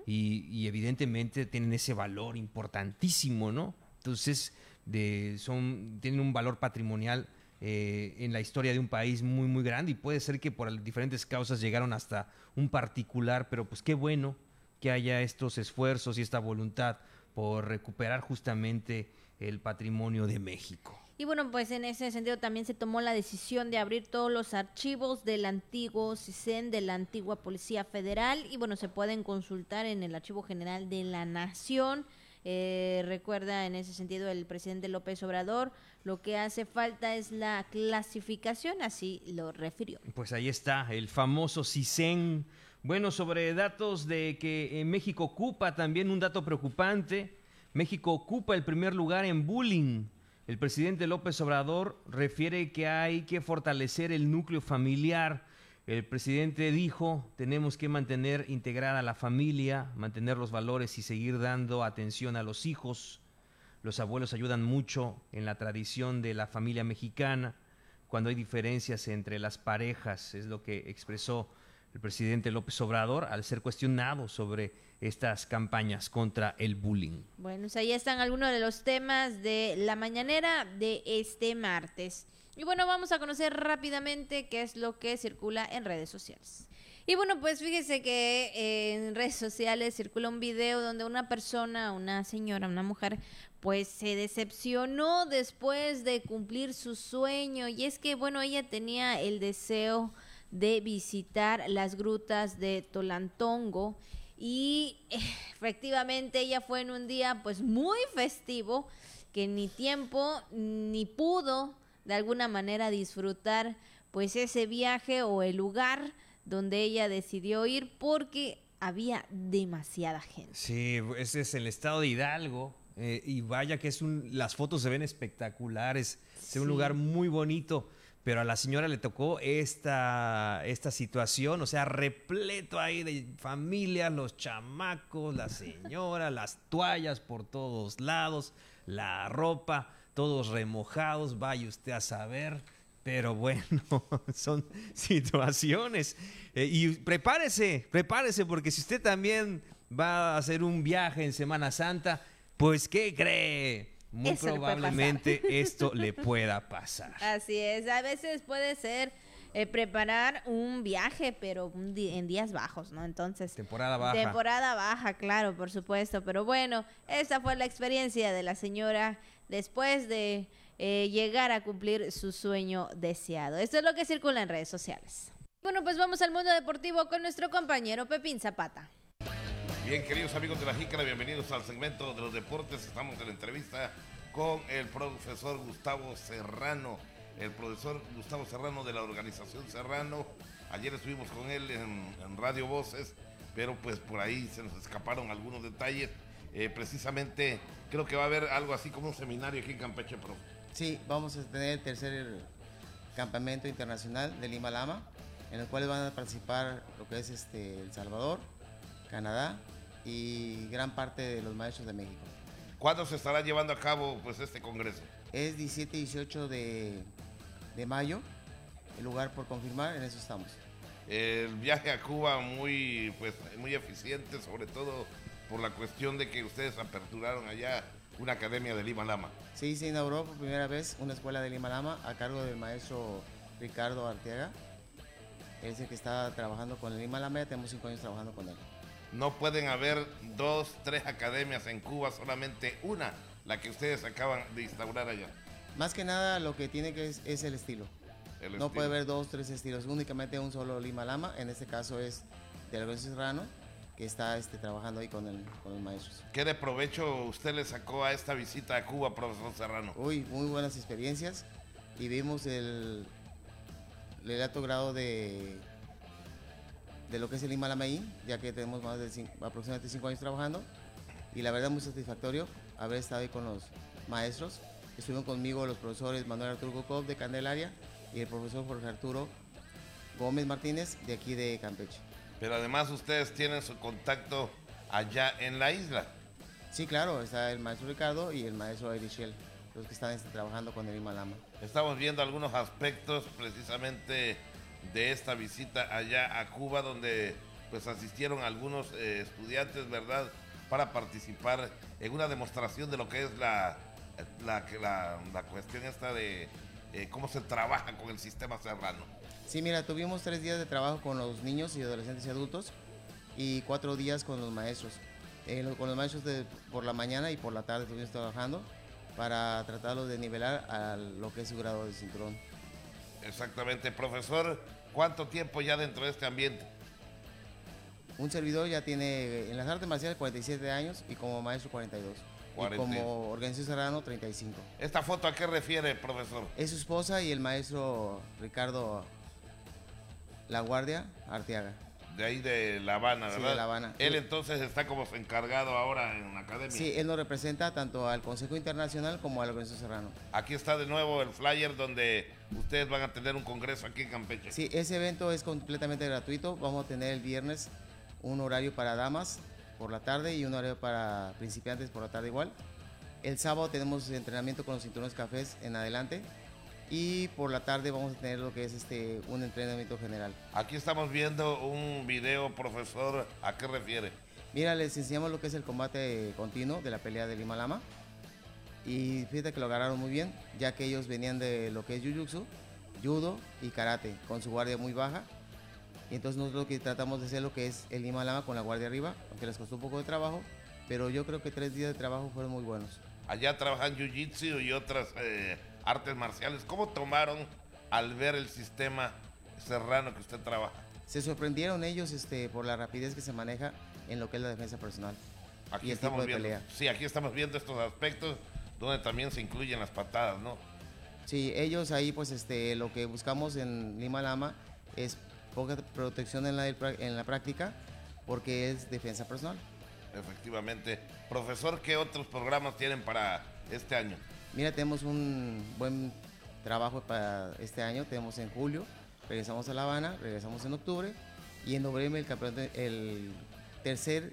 y, evidentemente tienen ese valor importantísimo, ¿no? Entonces, de, son, tienen un valor patrimonial eh, en la historia de un país muy, muy grande y puede ser que por diferentes causas llegaron hasta un particular, pero pues qué bueno que haya estos esfuerzos y esta voluntad por recuperar justamente el patrimonio de México. Y bueno, pues en ese sentido también se tomó la decisión de abrir todos los archivos del antiguo CISEN, de la antigua Policía Federal, y bueno, se pueden consultar en el Archivo General de la Nación. Eh, recuerda en ese sentido el presidente López Obrador, lo que hace falta es la clasificación, así lo refirió. Pues ahí está, el famoso CISEN bueno, sobre datos de que México ocupa también un dato preocupante. México ocupa el primer lugar en bullying. El presidente López Obrador refiere que hay que fortalecer el núcleo familiar. El presidente dijo, tenemos que mantener integrada la familia, mantener los valores y seguir dando atención a los hijos. Los abuelos ayudan mucho en la tradición de la familia mexicana cuando hay diferencias entre las parejas, es lo que expresó el presidente López Obrador al ser cuestionado sobre estas campañas contra el bullying. Bueno, pues ahí están algunos de los temas de la mañanera de este martes. Y bueno, vamos a conocer rápidamente qué es lo que circula en redes sociales. Y bueno, pues fíjese que en redes sociales circula un video donde una persona, una señora, una mujer, pues se decepcionó después de cumplir su sueño. Y es que, bueno, ella tenía el deseo de visitar las grutas de Tolantongo. Y efectivamente ella fue en un día pues muy festivo que ni tiempo ni pudo de alguna manera disfrutar pues ese viaje o el lugar donde ella decidió ir porque había demasiada gente. Sí, ese es el estado de Hidalgo eh, y vaya que es un, las fotos se ven espectaculares, es un lugar muy bonito, pero a la señora le tocó esta, esta situación, o sea, repleto ahí de familias, los chamacos, la señora, las toallas por todos lados, la ropa, todos remojados, vaya usted a saber. Pero bueno, son situaciones. Eh, y prepárese, prepárese, porque si usted también va a hacer un viaje en Semana Santa, pues ¿qué cree? Muy probablemente esto le pueda pasar. Así es, a veces puede ser eh, preparar un viaje, pero en días bajos, ¿no? Entonces... Temporada baja. Temporada baja, claro, por supuesto. Pero bueno, esa fue la experiencia de la señora después de eh, llegar a cumplir su sueño deseado. Esto es lo que circula en redes sociales. Bueno, pues vamos al mundo deportivo con nuestro compañero Pepín Zapata. Bien, queridos amigos de la Jícara, bienvenidos al segmento de los deportes. Estamos en la entrevista con el profesor Gustavo Serrano, el profesor Gustavo Serrano de la organización Serrano. Ayer estuvimos con él en, Radio Voces, pero pues por ahí se nos escaparon algunos detalles. Eh, precisamente creo que va a haber algo así como un seminario aquí en Campeche, profe. Sí, vamos a tener el tercer campamento internacional de Lima Lama, en el cual van a participar lo que es este, El Salvador, Canadá, y gran parte de los maestros de México. ¿Cuándo se estará llevando a cabo pues, este congreso? Es 17 y 18 de, de mayo, el lugar por confirmar, en eso estamos. El viaje a Cuba muy, pues, muy eficiente, sobre todo por la cuestión de que ustedes aperturaron allá una academia de Lima Lama. Sí, se inauguró por primera vez una escuela de Lima Lama a cargo del maestro Ricardo Arteaga. Él es el que está trabajando con el Lima Lama, ya tenemos cinco años trabajando con él no pueden haber dos, tres academias en Cuba, solamente una, la que ustedes acaban de instaurar allá. Más que nada lo que tiene que es, es el estilo. no puede haber dos, tres estilos, únicamente un solo Lima Lama, en este caso es de Alonso Serrano, que está este, trabajando ahí con, el, con los maestros. ¿Qué de provecho usted le sacó a esta visita a Cuba, profesor Serrano? Uy, muy buenas experiencias y vimos el, el alto grado de de lo que es el Himalamaí, ya que tenemos más de aproximadamente cinco años trabajando. Y la verdad muy satisfactorio haber estado ahí con los maestros. Estuvieron conmigo los profesores Manuel Arturo Gokov de Candelaria y el profesor Jorge Arturo Gómez Martínez de aquí de Campeche. Pero además ustedes tienen su contacto allá en la isla. Sí, claro, está el maestro Ricardo y el maestro Erichel, los que están este, trabajando con el Himalama. Estamos viendo algunos aspectos precisamente de esta visita allá a Cuba, donde pues asistieron algunos eh, estudiantes, ¿verdad?, para participar en una demostración de lo que es la, la, la, cuestión esta de eh, cómo se trabaja con el sistema serrano. Sí, mira, tuvimos tres días de trabajo con los niños y adolescentes y adultos y cuatro días con los maestros. Eh, con los maestros de, por la mañana y por la tarde estuvimos trabajando para tratarlos de nivelar a lo que es su grado de cinturón. Exactamente, profesor. ¿Cuánto tiempo ya dentro de este ambiente? Un servidor ya tiene en las artes marciales 47 años y como maestro 42. Y como organización serrano 35. ¿Esta foto a qué refiere, profesor? Es su esposa y el maestro Ricardo La Guardia Arteaga de ahí de La Habana, ¿verdad? Sí, de La Habana. Él entonces está como encargado ahora en la academia. Sí, él nos representa tanto al Consejo Internacional como al Organización Serrano. Aquí está de nuevo el flyer donde ustedes van a tener un congreso aquí en Campeche. Sí, ese evento es completamente gratuito. Vamos a tener el viernes un horario para damas por la tarde y un horario para principiantes por la tarde igual. El sábado tenemos entrenamiento con los cinturones cafés en adelante y por la tarde vamos a tener lo que es este un entrenamiento general. Aquí estamos viendo un video, profesor, ¿a qué refiere? Mira, les enseñamos lo que es el combate continuo de la pelea de Lima Lama. Y fíjate que lo agarraron muy bien, ya que ellos venían de lo que es Jiu-Jitsu, Judo y Karate, con su guardia muy baja. Y entonces nosotros lo que tratamos de hacer lo que es el Lima Lama con la guardia arriba, aunque les costó un poco de trabajo, pero yo creo que tres días de trabajo fueron muy buenos. Allá trabajan Jiu-Jitsu y otras eh, artes marciales. ¿Cómo tomaron al ver el sistema serrano que usted trabaja? Se sorprendieron ellos este, por la rapidez que se maneja en lo que es la defensa personal. Aquí estamos viendo, Sí, aquí estamos viendo estos aspectos donde también se incluyen las patadas, ¿no? Sí, ellos ahí pues este, lo que buscamos en Lima Lama es poca protección en la, en la práctica porque es defensa personal. efectivamente. Profesor, ¿qué otros programas tienen para este año? Mira, tenemos un buen trabajo para este año. Tenemos en julio, regresamos a La Habana, regresamos en octubre y en noviembre el, campeonato, el tercer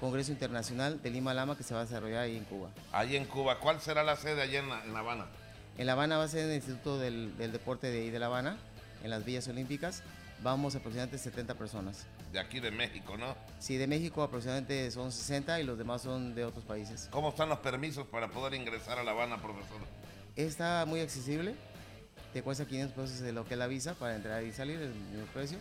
Congreso Internacional de Lima Lama que se va a desarrollar ahí en Cuba. Ahí en Cuba, ¿cuál será la sede allá en La, Habana? En La Habana va a ser el Instituto del, Deporte de de La Habana, en las Villas Olímpicas. Vamos aproximadamente 70 personas. De aquí de México, ¿no? Sí, de México aproximadamente son 60 y los demás son de otros países. ¿Cómo están los permisos para poder ingresar a La Habana, profesor? Está muy accesible. Te cuesta 500 pesos de lo que es la visa para entrar y salir, el mismo precio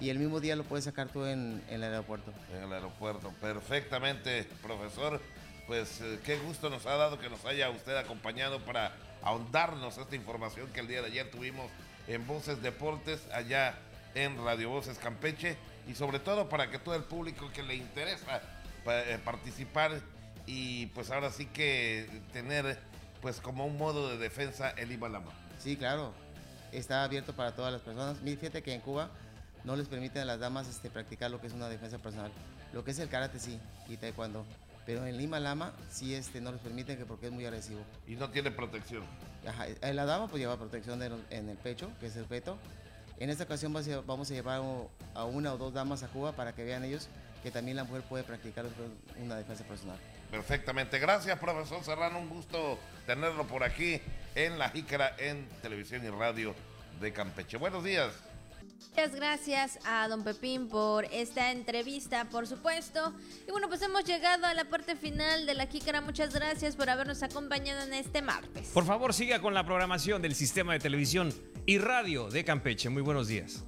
y el mismo día lo puedes sacar tú en, el aeropuerto. En el aeropuerto, perfectamente, profesor. Pues eh, qué gusto nos ha dado que nos haya usted acompañado para ahondarnos esta información que el día de ayer tuvimos en Voces Deportes allá en Radio Voces Campeche y sobre todo para que todo el público que le interesa eh, participar y pues ahora sí que tener pues como un modo de defensa el Ibalama. Sí, claro, está abierto para todas las personas. Fíjate que en Cuba no les permiten a las damas este, practicar lo que es una defensa personal. Lo que es el karate sí, y taekwondo. Pero en Lima Lama sí este, no les permiten que porque es muy agresivo. Y no tiene protección. Ajá, eh, la dama pues lleva protección en el pecho, que es el peto. En esta ocasión vamos a llevar a una o dos damas a Cuba para que vean ellos que también la mujer puede practicar una defensa personal. Perfectamente. Gracias, profesor Serrano. Un gusto tenerlo por aquí en La Jícara, en televisión y radio de Campeche. Buenos días. Muchas gracias a don Pepín por esta entrevista, por supuesto. Y bueno, pues hemos llegado a la parte final de la Jícara. Muchas gracias por habernos acompañado en este martes. Por favor, siga con la programación del sistema de televisión y radio de Campeche. Muy buenos días.